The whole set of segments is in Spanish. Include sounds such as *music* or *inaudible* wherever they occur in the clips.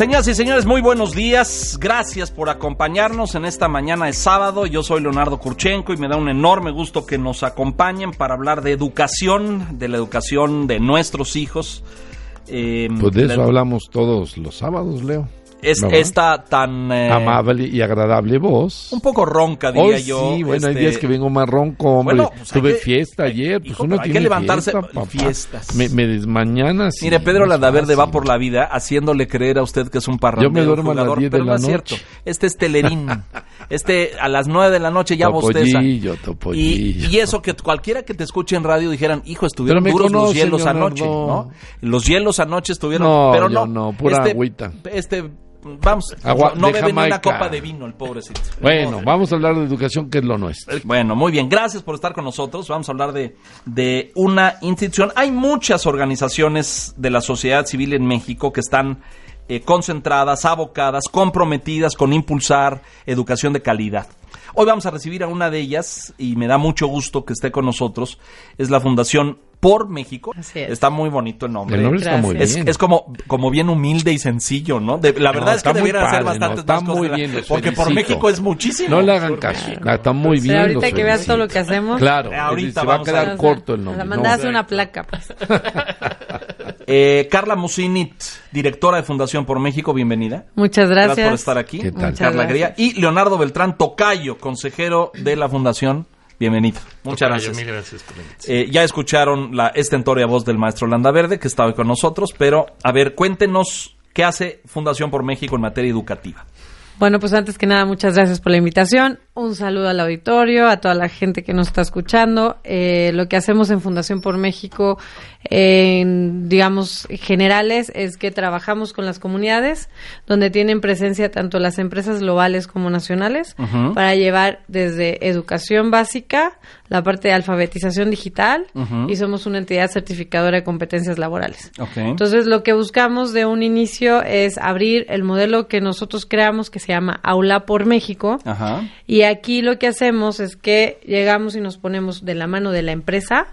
Señoras y señores, muy buenos días. Gracias por acompañarnos en esta mañana de sábado. Yo soy Leonardo Kurchenko y me da un enorme gusto que nos acompañen para hablar de educación, de la educación de nuestros hijos. Eh, pues de eso la, hablamos todos los sábados, Leo es esta tan eh, amable y agradable voz. Un poco ronca, diría yo. Sí, bueno, hay días este, que vengo más ronco, hombre. Bueno, pues Tuve fiesta ayer, pues uno hay tiene que levantarse fiesta, fiestas. Me, me desmañanas. Mire, Pedro Landaverde va por la vida haciéndole creer a usted que es un parrandero. Yo me duermo jugador, a las 10 pero de la no noche. cierto. Este es telerín. *laughs* Este a las 9 de la noche ya bosteza. Y, y eso que cualquiera que te escuche en radio dijeran, hijo, estuvieron duros los hielos anoche, ¿no? Los hielos anoche estuvieron, No, pero no. no, pura este, agüita. Este vamos, Agua no bebe ni una copa de vino el pobrecito. Bueno, Pobre. vamos a hablar de educación, que es lo nuestro. Bueno, muy bien. Gracias por estar con nosotros. Vamos a hablar de, de una institución. Hay muchas organizaciones de la sociedad civil en México que están eh, concentradas, abocadas, comprometidas con impulsar educación de calidad. Hoy vamos a recibir a una de ellas y me da mucho gusto que esté con nosotros. Es la Fundación Por México. Así es. Está muy bonito el nombre. El nombre está muy Es, bien. es como, como bien humilde y sencillo, ¿no? De- la verdad No, es que está muy debieran hacer padre, bastantes Está cosas. muy la- bien, los porque por felicito. México es muchísimo. No le hagan caso. Ah, Está muy Pero bien. ahorita los que veas todo lo felicito. que hacemos. Claro, Ahorita se va a quedar corto el nombre. La ¿no? mandaste una placa, pues. *laughs* Eh, Carla Musinit, directora de Fundación por México, bienvenida. Muchas gracias. Gracias por estar aquí. ¿Qué tal? Carla gracias. Gría. Y Leonardo Beltrán Tocayo, consejero de la Fundación. Bienvenido. Muchas gracias. Mil gracias por la invitación. Eh, ya escucharon la estentoria voz del maestro Landa Verde, que está hoy con nosotros, pero a ver, cuéntenos qué hace Fundación por México en materia educativa. Bueno, pues antes que nada, muchas gracias por la invitación. Un saludo al auditorio, a toda la gente que nos está escuchando. Eh, lo que hacemos en Fundación por México, en, digamos, generales, es que trabajamos con las comunidades, donde tienen presencia tanto las empresas globales como nacionales, para llevar desde educación básica, la parte de alfabetización digital, y somos una entidad certificadora de competencias laborales. Ok. Entonces, lo que buscamos de un inicio es abrir el modelo que nosotros creamos, que se llama Aula por México. Y aquí lo que hacemos es que llegamos y nos ponemos de la mano de la empresa,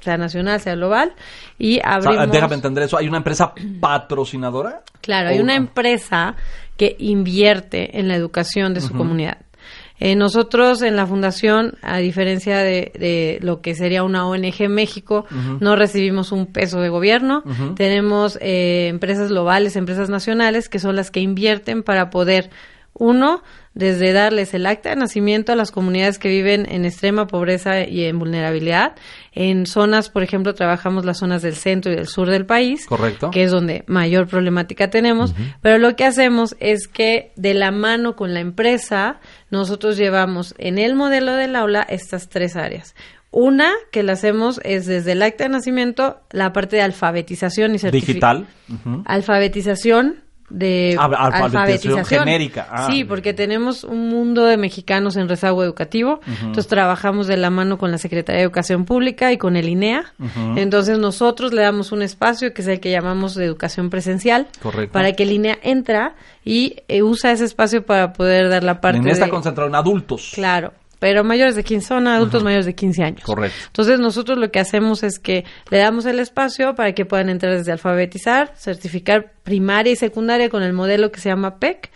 sea nacional, sea global, y O sea, abrimos... déjame entender eso. ¿Hay una empresa patrocinadora? Claro, hay una empresa que invierte en la educación de su comunidad. Eh, nosotros en la fundación, a diferencia de, de lo que sería una ONG en México, no recibimos un peso de gobierno. Tenemos eh, empresas globales, empresas nacionales, que son las que invierten para poder, uno, desde darles el acta de nacimiento a las comunidades que viven en extrema pobreza y en vulnerabilidad. En zonas, por ejemplo, trabajamos las zonas del centro y del sur del país Correcto. que es donde mayor problemática tenemos, pero lo que hacemos es que de la mano con la empresa, nosotros llevamos en el modelo del aula estas tres áreas. Una que la hacemos es desde el acta de nacimiento, la parte de alfabetización y certificación. Digital. Alfabetización de Ah, alfabetización genérica. Ah. sí, porque tenemos un mundo de mexicanos en rezago educativo. Entonces trabajamos de la mano con la Secretaría de Educación Pública y con el INEA. Entonces nosotros le damos un espacio que es el que llamamos de educación presencial. Correcto. Para que el INEA entra y eh, usa ese espacio para poder dar la parte En esta de... concentrada en adultos. Claro, pero mayores de 15, son adultos mayores de 15 años. Correcto. Entonces nosotros lo que hacemos es que le damos el espacio para que puedan entrar desde alfabetizar, certificar primaria y secundaria con el modelo que se llama PEC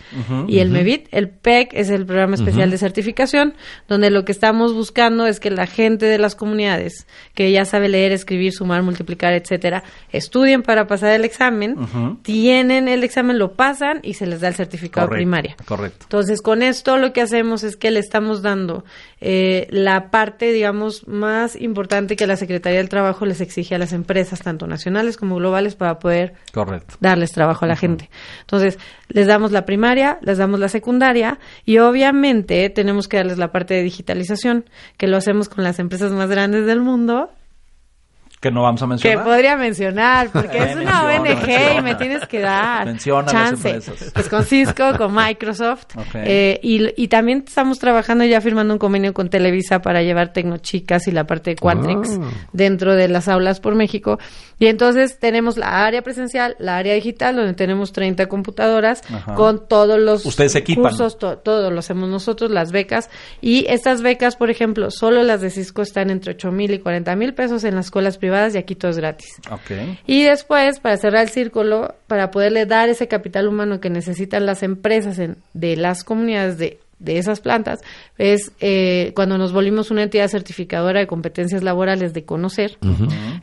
y el MEVIT. El PEC es el programa especial de certificación, donde lo que estamos buscando es que la gente de las comunidades que ya sabe leer, escribir, sumar, multiplicar, etcétera, estudien para pasar el examen, tienen el examen, lo pasan y se les da el certificado Correcto, primaria. correcto. Entonces, con esto lo que hacemos es que le estamos dando eh, la parte, digamos, más importante que la Secretaría del Trabajo les exige a las empresas, tanto nacionales como globales, para poder Correcto. darles trabajo a la gente. Entonces, les damos la primaria, les damos la secundaria y obviamente tenemos que darles la parte de digitalización, que lo hacemos con las empresas más grandes del mundo Que no vamos a mencionar. Que podría mencionar, porque es una ONG y me tienes que dar Menciona chance. las empresas. Pues con Cisco, con *laughs* Microsoft. Eh, y, y también estamos trabajando ya firmando un convenio con Televisa para llevar Tecnochicas y la parte de Quantrix Ah. dentro de las aulas por México. Y entonces tenemos la área presencial, la área digital, donde tenemos 30 computadoras Ajá. con todos los Ustedes equipan. cursos, to- todo lo hacemos nosotros, las becas. Y estas becas, por ejemplo, solo las de Cisco están entre 8 mil y 40 mil pesos en las escuelas privadas y aquí todo es gratis. Ok. Y después, para cerrar el círculo, para poderle dar ese capital humano que necesitan las empresas en- de las comunidades de, de esas plantas, es eh, cuando nos volvimos una entidad certificadora de competencias laborales de conocer.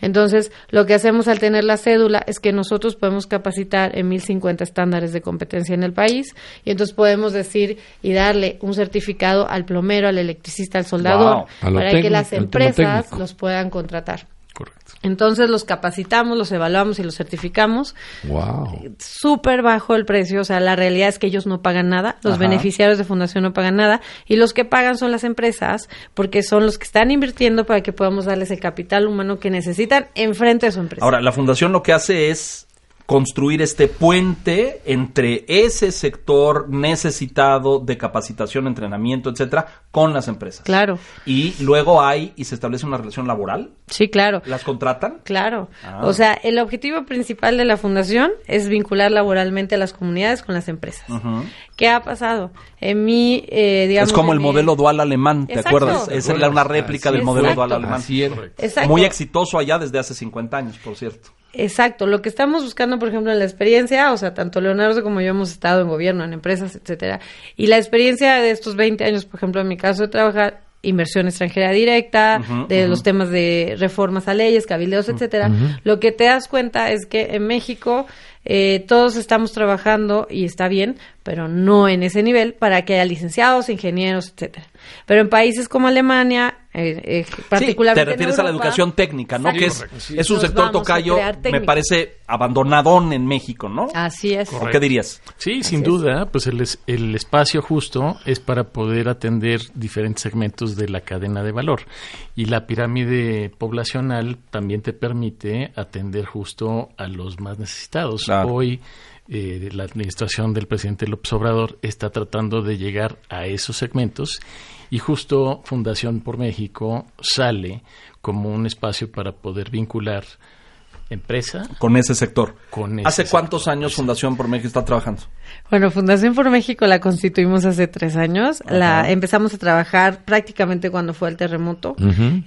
Entonces, lo que hacemos al tener la cédula es que nosotros podemos capacitar en 1050 estándares de competencia en el país y entonces podemos decir y darle un certificado al plomero, al electricista, al soldador, Wow. Para que las empresas los puedan contratar. Correcto. Entonces los capacitamos, los evaluamos y los certificamos. Wow. Súper bajo el precio, o sea, la realidad es que ellos no pagan nada, los Ajá. beneficiarios de fundación no pagan nada y los que pagan son las empresas porque son los que están invirtiendo para que podamos darles el capital humano que necesitan enfrente de su empresa. Ahora, la fundación lo que hace es construir este puente entre ese sector necesitado de capacitación, entrenamiento, etcétera, con las empresas. Claro, Y luego hay y se establece una relación laboral. sí, claro. ¿Las contratan? Claro. Ah. O sea, el objetivo principal de la fundación es vincular laboralmente a las comunidades con las empresas. ¿Qué ha pasado? En mi, eh, digamos... es como el mi- modelo dual alemán, ¿te Exacto. acuerdas? Esa era una réplica del modelo Exacto. dual alemán. Muy exitoso allá desde hace 50 años, por cierto. Exacto, lo que estamos buscando, por ejemplo, en la experiencia, o sea, tanto Leonardo como yo hemos estado en gobierno, en empresas, etcétera, y la experiencia de estos 20 años, por ejemplo, en mi caso de trabajar inversión extranjera directa, de los temas de reformas a leyes, cabildeos, etcétera, lo que te das cuenta es que en México eh, todos estamos trabajando y está bien, pero no en ese nivel para que haya licenciados, ingenieros, etcétera. Pero en países como Alemania, eh, eh, particularmente Sí, te refieres en a la educación técnica, ¿no? Exacto. Que es, Correcto, sí. es un Nos sector tocayo, me parece abandonadón en México, ¿no? Así es. ¿O qué dirías? Sí, sin duda, pues el, es- el espacio justo es para poder atender diferentes segmentos de la cadena de valor. Y la pirámide poblacional también te permite atender justo a los más necesitados. Claro. Hoy eh, la administración del presidente López Obrador está tratando de llegar a esos segmentos y justo Fundación por México sale como un espacio para poder vincular empresa Con ese sector. con ese ¿Hace cuántos años Fundación por México está trabajando? Bueno, Fundación por México la constituimos hace tres años. La empezamos a trabajar prácticamente cuando fue el terremoto.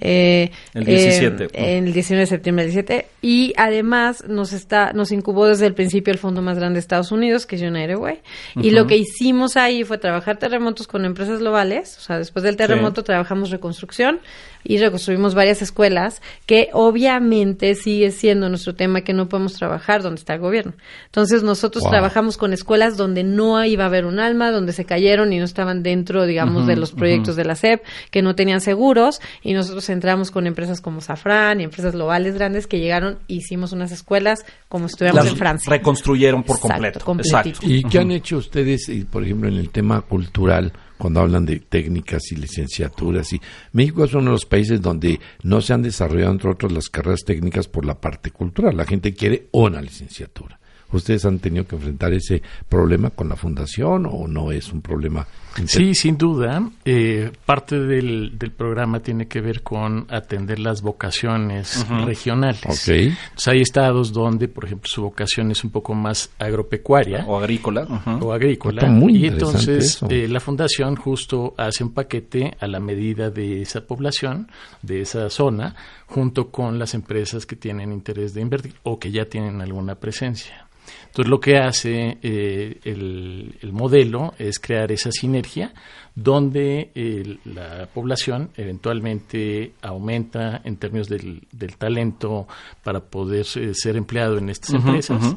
Eh, El 17, eh, en el 19 de septiembre del 17. Y además nos está, nos incubó desde el principio el fondo más grande de Estados Unidos, que es United Way. Y lo que hicimos ahí fue trabajar terremotos con empresas globales. O sea, después del terremoto trabajamos reconstrucción y reconstruimos varias escuelas que obviamente sigue siendo nuestro tema que no podemos trabajar donde está el gobierno. Entonces nosotros Wow. trabajamos con escuelas donde no iba a haber un alma, donde se cayeron y no estaban dentro, digamos, de los proyectos de la SEP, que no tenían seguros y nosotros entramos con empresas como Safran y empresas globales grandes que llegaron e hicimos unas escuelas como si estuviéramos en Francia. reconstruyeron por Exacto, completo. completito. Exacto. ¿Y qué han hecho ustedes, eh, por ejemplo, en el tema cultural, cuando hablan de técnicas y licenciaturas? Y México es uno de los países donde no se han desarrollado, entre otros, las carreras técnicas por la parte cultural. La gente quiere una licenciatura. ¿Ustedes han tenido que enfrentar ese problema con la fundación o no es un problema? inter- Sí, sin duda. Eh, parte del, del programa tiene que ver con atender las vocaciones regionales. Ok. Entonces, hay estados donde, por ejemplo, su vocación es un poco más agropecuaria O agrícola. o agrícola. Está muy y interesante entonces eso. eh, la fundación justo hace un paquete a la medida de esa población, de esa zona, junto con las empresas que tienen interés de invertir o que ya tienen alguna presencia. Entonces lo que hace eh, el, el modelo es crear esa sinergia donde eh, la población eventualmente aumenta en términos del, del talento para poder eh, ser empleado en estas empresas.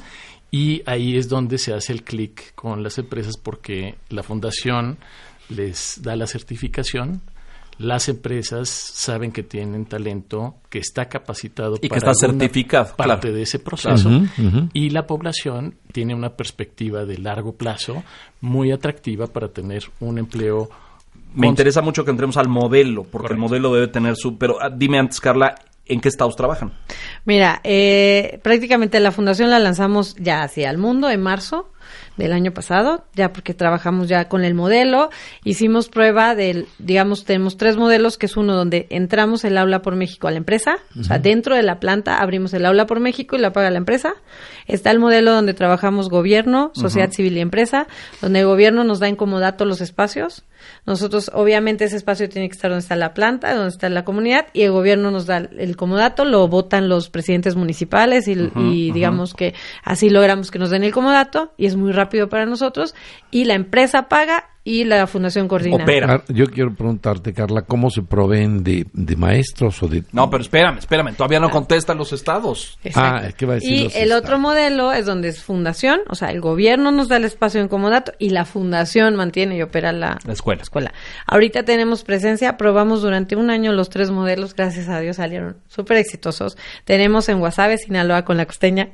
Y ahí es donde se hace el clic con las empresas porque la fundación les da la certificación, las empresas saben que tienen talento, que está capacitado Y que está certificado, parte claro. de ese proceso. Y la población tiene una perspectiva de largo plazo muy atractiva para tener un empleo Me interesa mucho que entremos al modelo, porque el modelo debe tener su... Pero ah, dime antes, Carla, ¿En qué estados trabajan? Mira, eh, prácticamente la fundación la lanzamos ya hacia el mundo en marzo del año pasado, ya porque trabajamos ya con el modelo, hicimos prueba del, digamos, tenemos tres modelos, que es uno donde entramos el aula por México a la empresa, o sea, dentro de la planta abrimos el aula por México y la paga la empresa. Está el modelo donde trabajamos gobierno, sociedad civil y empresa, donde el gobierno nos da en comodato los espacios. Nosotros, obviamente, ese espacio tiene que estar donde está la planta, donde está la comunidad, y el gobierno nos da el comodato, lo votan los presidentes municipales y, y digamos que así logramos que nos den el comodato, y es muy rápido para nosotros, y la empresa paga y la fundación coordina. Opera. Ah, Yo quiero preguntarte, Carla, ¿cómo se proveen de, de maestros o de... No, pero espérame, espérame, todavía no contestan los estados. Exacto. Ah, ¿qué va a decir y los el estados? otro modelo es donde es fundación, o sea, el gobierno nos da el espacio en comodato y la fundación mantiene y opera la, La escuela. escuela. Ahorita tenemos presencia, probamos durante un año los tres modelos, gracias a Dios salieron súper exitosos. Tenemos en Guasave, Sinaloa, con la costeña.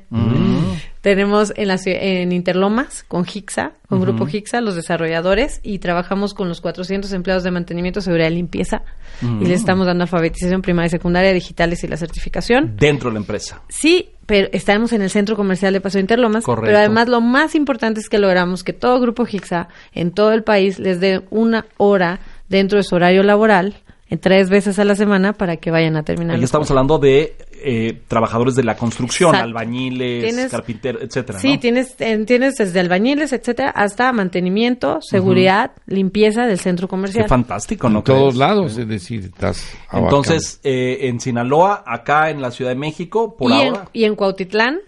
Tenemos en, la, en Interlomas, con Hixa, con Grupo Hixa, los desarrolladores, y trabajamos con los 400 empleados de mantenimiento, seguridad y limpieza. Y les estamos dando alfabetización primaria y secundaria, digitales y la certificación. Dentro de la empresa. Sí, pero estamos en el centro comercial de Paseo Interlomas. Correcto. Pero además lo más importante es que logramos que todo Grupo Hixa en todo el país les dé una hora dentro de su horario laboral, en tres veces a la semana, para que vayan a terminar. Ahí estamos hablando de eh, trabajadores de la construcción, Exacto. albañiles, Tienes- carpinteros, etcétera. Sí, ¿no? tienes, en- tienes desde albañiles, etcétera, hasta mantenimiento, seguridad, limpieza del centro comercial. Qué fantástico, ¿no? en todos lados, es decir, estás abarcando. Entonces, eh, en Sinaloa, acá en la Ciudad de México, por y, en, ahora. y en Cuautitlán.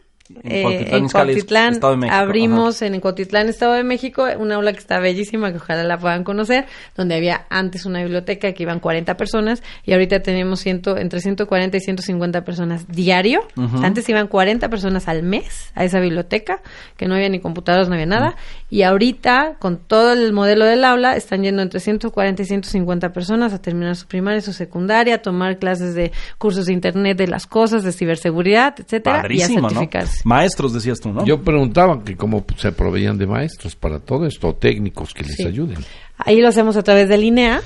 En Cuautitlán, en Izcalli, Cuautitlán Estado de México, abrimos en Cuautitlán, Estado de México, una aula que está bellísima, que ojalá la puedan conocer, donde había antes una biblioteca que iban 40 personas y ahorita tenemos ciento, entre 140 y 150 personas diario. Antes iban 40 personas al mes a esa biblioteca, que no había ni computadoras, no había nada. Y ahorita, con todo el modelo del aula, están yendo entre 140 y 150 personas a terminar su primaria, su secundaria, a tomar clases de cursos de internet de las cosas, de ciberseguridad, etcétera, y a Padrísimo, ¿no? Maestros, decías tú, ¿no? Yo preguntaba que cómo se proveían de maestros para todo esto, o técnicos que les Sí. ayuden. Ahí lo hacemos a través del INEA.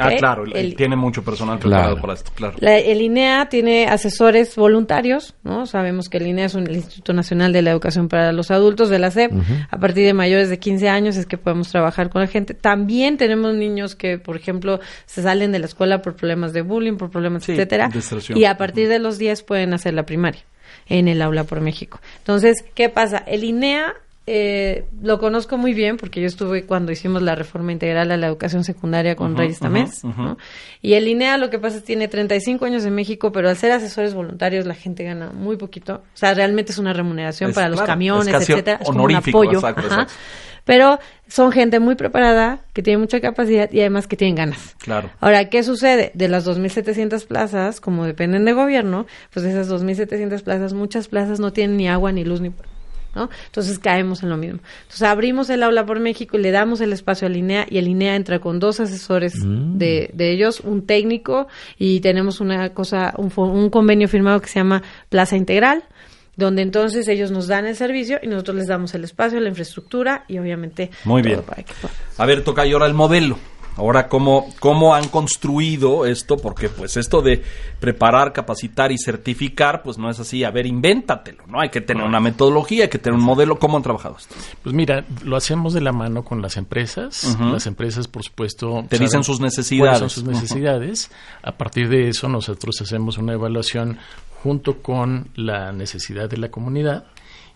Ah, claro, el- El- tiene mucho personal preparado Claro. para esto, claro. la- el INEA tiene asesores voluntarios, ¿no? Sabemos que el INEA es un, el Instituto Nacional de la Educación para los Adultos de la SEP. A partir de mayores de 15 años es que podemos trabajar con la gente. También tenemos niños que, por ejemplo, se salen de la escuela por problemas de bullying, por problemas, Sí, etcétera. Y a partir de los 10 pueden hacer la primaria en el aula por México. Entonces, ¿qué pasa? El INEA eh, lo conozco muy bien porque yo estuve cuando hicimos la reforma integral a la educación secundaria con Reyes Tamés. Y el INEA lo que pasa es que tiene 35 años en México, pero al ser asesores voluntarios la gente gana muy poquito. O sea, realmente es una remuneración Es, para los claro, camiones, etcétera. Es como un apoyo. exacto, Ajá. exacto. Pero son gente muy preparada, que tiene mucha capacidad y además que tienen ganas. Claro. Ahora, ¿qué sucede? De las 2.700 plazas, como dependen de gobierno, pues de esas 2.700 plazas, muchas plazas no tienen ni agua, ni luz, ni... ¿no? Entonces caemos en lo mismo. Entonces abrimos el aula por México y le damos el espacio al INEA y el INEA entra con dos asesores de, de ellos, un técnico y tenemos una cosa, un, un convenio firmado que se llama Plaza Integral donde entonces ellos nos dan el servicio y nosotros les damos el espacio, la infraestructura y obviamente Muy todo bien. para que puedan. A ver, toca ahora el modelo. Ahora, ¿cómo, ¿cómo han construido esto? Porque pues esto de preparar, capacitar y certificar, pues no es así. A ver, invéntatelo, ¿no? Hay que tener una metodología, hay que tener un modelo. ¿Cómo han trabajado esto? Pues mira, lo hacemos de la mano con las empresas. Las empresas, por supuesto, Te dicen sus necesidades. son sus necesidades. A partir de eso, nosotros hacemos una evaluación junto con la necesidad de la comunidad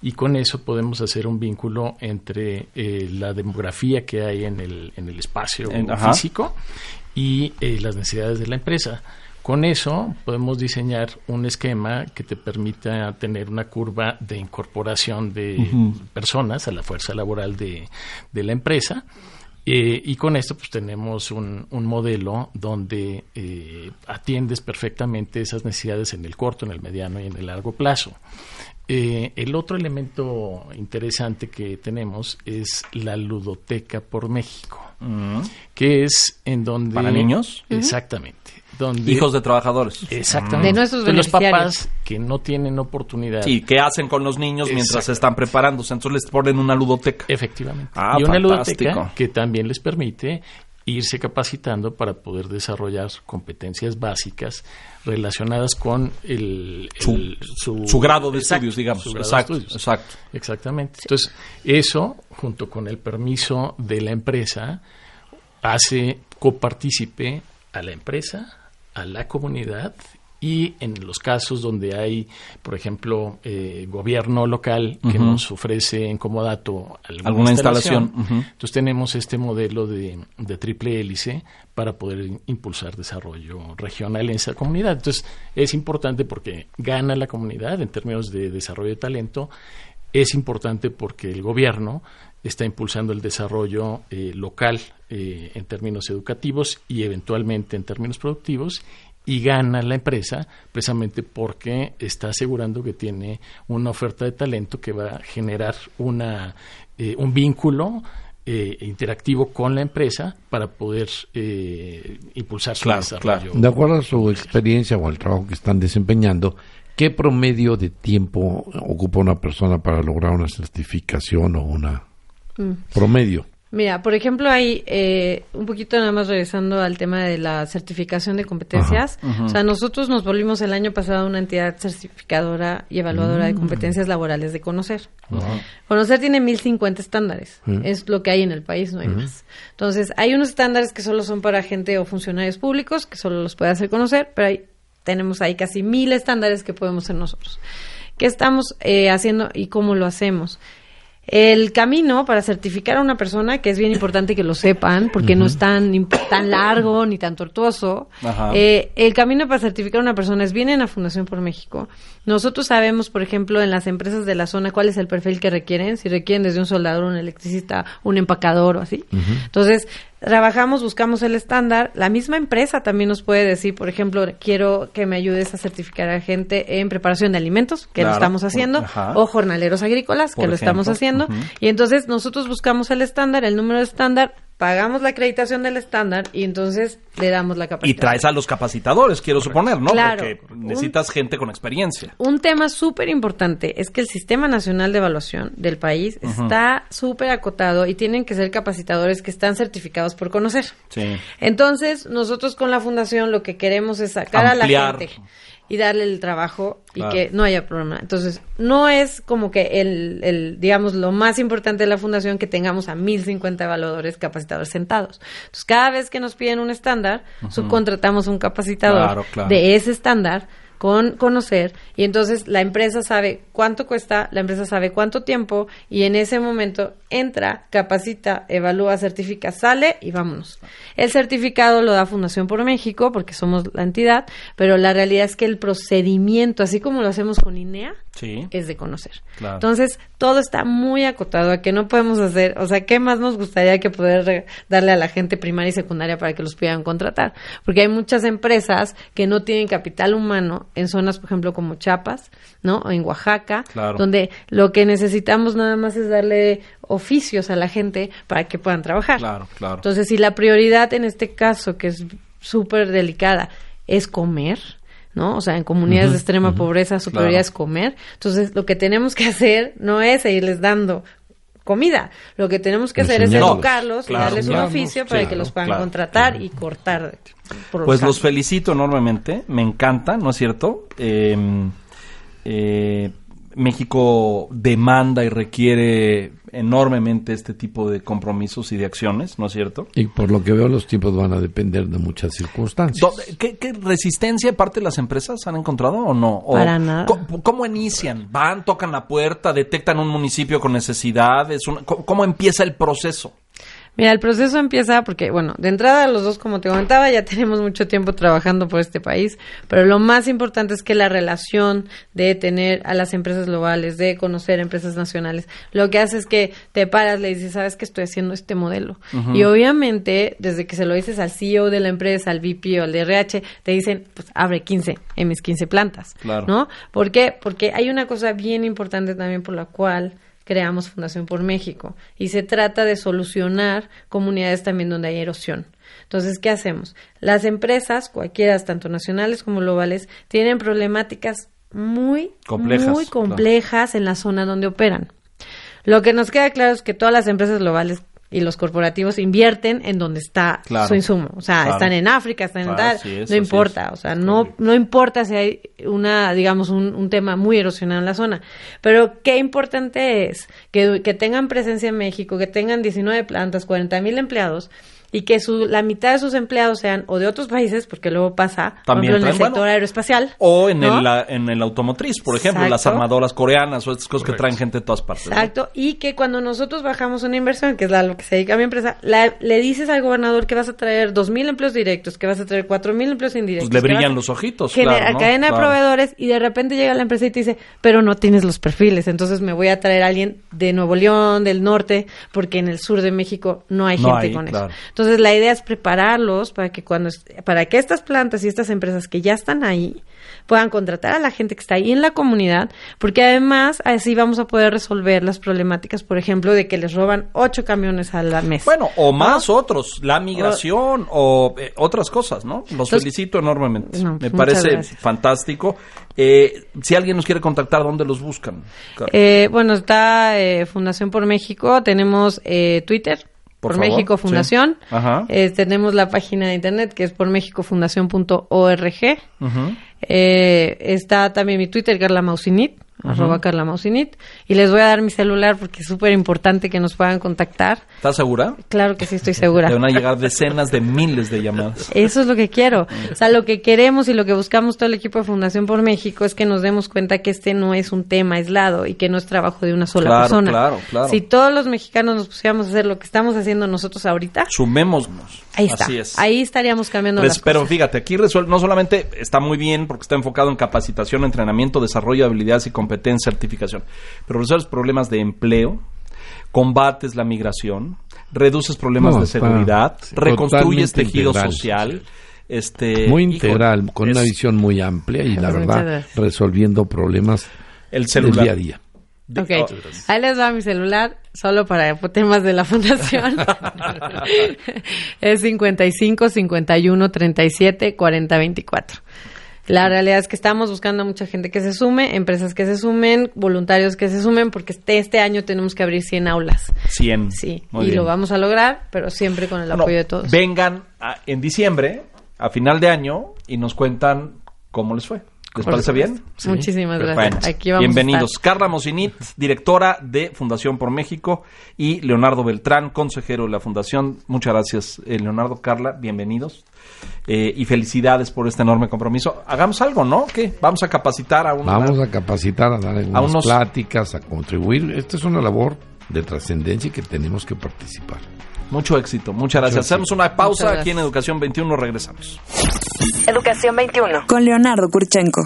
y con eso podemos hacer un vínculo entre eh, la demografía que hay en el, en el espacio En- ajá. físico y eh, las necesidades de la empresa. Con eso podemos diseñar un esquema que te permita tener una curva de incorporación de personas a la fuerza laboral de, de la empresa. Eh, y con esto pues tenemos un, un modelo donde eh, atiendes perfectamente esas necesidades en el corto, en el mediano y en el largo plazo. Eh, el otro elemento interesante que tenemos es la ludoteca por México, que es en donde... ¿Para niños? Exactamente. Donde Hijos de trabajadores. Exactamente. De nuestros los beneficiarios. papás que no tienen oportunidad. Sí, ¿qué hacen con los niños mientras se están preparándose? Entonces les ponen una ludoteca. Efectivamente. Ah, y una fantástico. ludoteca que también les permite irse capacitando para poder desarrollar competencias básicas relacionadas con el, el- Su grado de Exacto, estudios, digamos. su grado de Exacto, estudios. exacto. Exactamente. Entonces, eso, junto con el permiso de la empresa, hace copartícipe a la empresa, a la comunidad y en los casos donde hay, por ejemplo, eh, gobierno local que nos ofrece en comodato alguna, Alguna instalación, entonces tenemos este modelo de, de triple hélice para poder impulsar desarrollo regional en esa comunidad. Entonces es importante porque gana la comunidad en términos de desarrollo de talento, es importante porque el gobierno está impulsando el desarrollo eh, local eh, en términos educativos y eventualmente en términos productivos y gana la empresa precisamente porque está asegurando que tiene una oferta de talento que va a generar una, eh, un vínculo eh, interactivo con la empresa para poder eh, impulsar su Claro, desarrollo. De acuerdo a su experiencia o al trabajo que están desempeñando, ¿qué promedio de tiempo ocupa una persona para lograr una certificación o una promedio? Mira, por ejemplo, ahí, eh, un poquito nada más regresando al tema de la certificación de competencias. O sea, nosotros nos volvimos el año pasado una entidad certificadora y evaluadora de competencias laborales de Conocer. Conocer tiene 1050 estándares. Es lo que hay en el país, no hay más. Entonces, hay unos estándares que solo son para gente o funcionarios públicos, que solo los puede hacer conocer, pero hay, tenemos ahí casi mil estándares que podemos ser nosotros. ¿Qué estamos eh, haciendo y cómo lo hacemos? El camino para certificar a una persona, que es bien importante que lo sepan, porque no es tan, tan largo ni tan tortuoso, eh, el camino para certificar a una persona es vienen a Fundación por México. Nosotros sabemos, por ejemplo, en las empresas de la zona cuál es el perfil que requieren, si requieren desde un soldador, un electricista, un empacador o así. Entonces, trabajamos, buscamos el estándar. La misma empresa también nos puede decir, por ejemplo, quiero que me ayudes a certificar a gente en preparación de alimentos, que Claro, lo estamos haciendo, ajá. o jornaleros agrícolas, que Por lo estamos haciendo. Y entonces nosotros buscamos el estándar, el número de estándar, pagamos la acreditación del estándar y entonces le damos la Y capacidad. traes a los capacitadores, quiero suponer, ¿no? Claro. Porque necesitas gente con experiencia. Un tema súper importante es que el Sistema Nacional de Evaluación del país está súper acotado y tienen que ser capacitadores que están certificados por conocer. Sí. Entonces, nosotros con la fundación lo que queremos es sacar Ampliar. a la gente y darle el trabajo y Claro. que no haya problema. Entonces, no es como que el, el, digamos, lo más importante de la fundación que tengamos a 1050 evaluadores capacitadores sentados. Entonces, cada vez que nos piden un estándar, subcontratamos un capacitador Claro, claro. de ese estándar con conocer y entonces la empresa sabe cuánto cuesta, la empresa sabe cuánto tiempo y en ese momento entra, capacita, evalúa, certifica, sale y vámonos. El certificado lo da Fundación por México porque somos la entidad, pero la realidad es que el procedimiento, así como lo hacemos con INEA, Sí. es de conocer. Claro. Entonces, todo está muy acotado a que no podemos hacer, o sea, ¿qué más nos gustaría que poder darle a la gente primaria y secundaria para que los puedan contratar? Porque hay muchas empresas que no tienen capital humano en zonas, por ejemplo, como Chiapas, ¿no? O en Oaxaca, Claro. donde lo que necesitamos nada más es darle oficios a la gente para que puedan trabajar. Claro, claro. Entonces, si la prioridad en este caso, que es súper delicada, es comer, ¿no? O sea, en comunidades de extrema pobreza su Claro. prioridad es comer. Entonces, lo que tenemos que hacer no es seguirles dando comida. Lo que tenemos que hacer es educarlos Claro, y darles un claro, oficio para que los puedan claro, contratar y cortar. por Pues los campos. felicito enormemente, me encanta, ¿no es cierto? Eh, eh, México demanda y requiere enormemente este tipo de compromisos y de acciones, ¿no es cierto? Y por lo que veo, los tiempos van a depender de muchas circunstancias. ¿Dónde- ¿Qué, qué resistencia de parte de las empresas han encontrado o no? ¿O Para nada. ¿cómo, cómo inician? ¿Van, tocan la puerta, detectan un municipio con necesidades? Una- ¿cómo, cómo empieza el proceso? Mira, el proceso empieza porque, bueno, de entrada los dos, como te comentaba, ya tenemos mucho tiempo trabajando por este país, pero lo más importante es que la relación de tener a las empresas globales, de conocer empresas nacionales, lo que hace es que te paras, le dices, sabes que estoy haciendo este modelo. Y obviamente, desde que se lo dices al CEO de la empresa, al VP o al DRH, te dicen, pues abre 15 en mis 15 plantas. Claro. ¿No? ¿Por qué? Porque hay una cosa bien importante también por la cual creamos Fundación por México y se trata de solucionar comunidades también donde hay erosión. Entonces, ¿qué hacemos? Las empresas, cualquiera, tanto nacionales como globales, tienen problemáticas muy Complejas, muy claro. complejas en la zona donde operan. Lo que nos queda claro es que todas las empresas globales y los corporativos invierten en donde está Claro. su insumo. O sea, Claro. están en África, están Claro, en tal. no importa. O sea, no, no importa si hay una, digamos, un, un tema muy erosionado en la zona. Pero qué importante es que, que tengan presencia en México, que tengan 19 plantas, 40 mil empleados y que su, la mitad de sus empleados sean o de otros países, porque luego pasa, por También ejemplo, en el sector bueno, aeroespacial. O en, ¿no? el, la- en el automotriz, por ejemplo, las armadoras coreanas o estas cosas que traen gente de todas partes. ¿no? Exacto, y que cuando nosotros bajamos una inversión, que es la- lo que se dedica a mi empresa, la- le dices al gobernador que vas a traer 2.000 empleos directos, que vas a traer 4.000 empleos indirectos. Pues le brillan a los ojitos, claro, ¿no? cadena de proveedores y de repente llega la empresa y te dice, pero no tienes los perfiles, entonces me voy a traer a alguien de Nuevo León, del norte, porque en el sur de México no hay No gente hay, con claro. eso. Entonces la idea es prepararlos para que cuando para que estas plantas y estas empresas que ya están ahí puedan contratar a la gente que está ahí en la comunidad, porque además así vamos a poder resolver las problemáticas, por ejemplo, de que les roban ocho camiones a la mes. Bueno, o más otros, la migración o eh, otras cosas, ¿no? Los Entonces- felicito enormemente. No, Me parece gracias. fantástico. Eh, si alguien nos quiere contactar, ¿dónde los buscan? Eh, bueno, está eh, Fundación por México, tenemos eh, Twitter, Por por, favor, México sí. Fundación, Ajá. Eh, tenemos la página de internet que es por mexicofundación.org, Ujú. eh, está también mi Twitter, Carla Mausinit, arroba Carla Mausinit, y les voy a dar mi celular porque es súper importante que nos puedan contactar. ¿Estás segura? Claro que sí, estoy segura. Te van a llegar decenas de miles de llamadas. Eso es lo que quiero. O sea, lo que queremos y lo que buscamos todo el equipo de Fundación por México es que nos demos cuenta que este no es un tema aislado y que no es trabajo de una sola Claro, persona. claro, claro. Si todos los mexicanos nos pusiéramos a hacer lo que estamos haciendo nosotros ahorita, Sumémonos. ahí está. Así es. Ahí estaríamos cambiando las pero fíjate, aquí resuel- no solamente está muy bien porque está enfocado en capacitación, entrenamiento, desarrollo de habilidades y competencia, certificación, pero resuelves problemas de empleo, combates la migración, reduces problemas No, de seguridad, reconstruyes tejido integral. social. Este, Muy integral, con una visión muy amplia y la verdad resolviendo problemas el del celular. día a día. De- Ok, oh, ahí les va mi celular, solo para temas de la *laughs* fundación. *laughs* es 55 51 37 40 24. La realidad es que estamos buscando a mucha gente que se sume, empresas que se sumen, voluntarios que se sumen, porque este, este año tenemos que abrir 100 aulas. 100. Sí, Muy y bien. lo vamos a lograr, pero siempre con el Bueno, apoyo de todos. Vengan a- en diciembre, a final de año, y nos cuentan cómo les fue. ¿Les Por parece bien? Muchísimas gracias. Bueno, Aquí vamos a bienvenidos. estar. Carla Mosinit, directora de Fundación por México, y Leonardo Beltrán, consejero de la Fundación. Muchas gracias, eh, Leonardo, Carla, bienvenidos. Eh, y felicidades por este enorme compromiso. Hagamos algo, ¿no? ¿Qué? Vamos a capacitar a un... Vamos a capacitar, a dar algunas unos- pláticas, a contribuir. Esta es una labor de trascendencia y que tenemos que participar. Mucho éxito, muchas gracias. éxito. Hacemos una pausa aquí en. Educación 21, regresamos. Educación 21. Con Leonardo Kurchenko.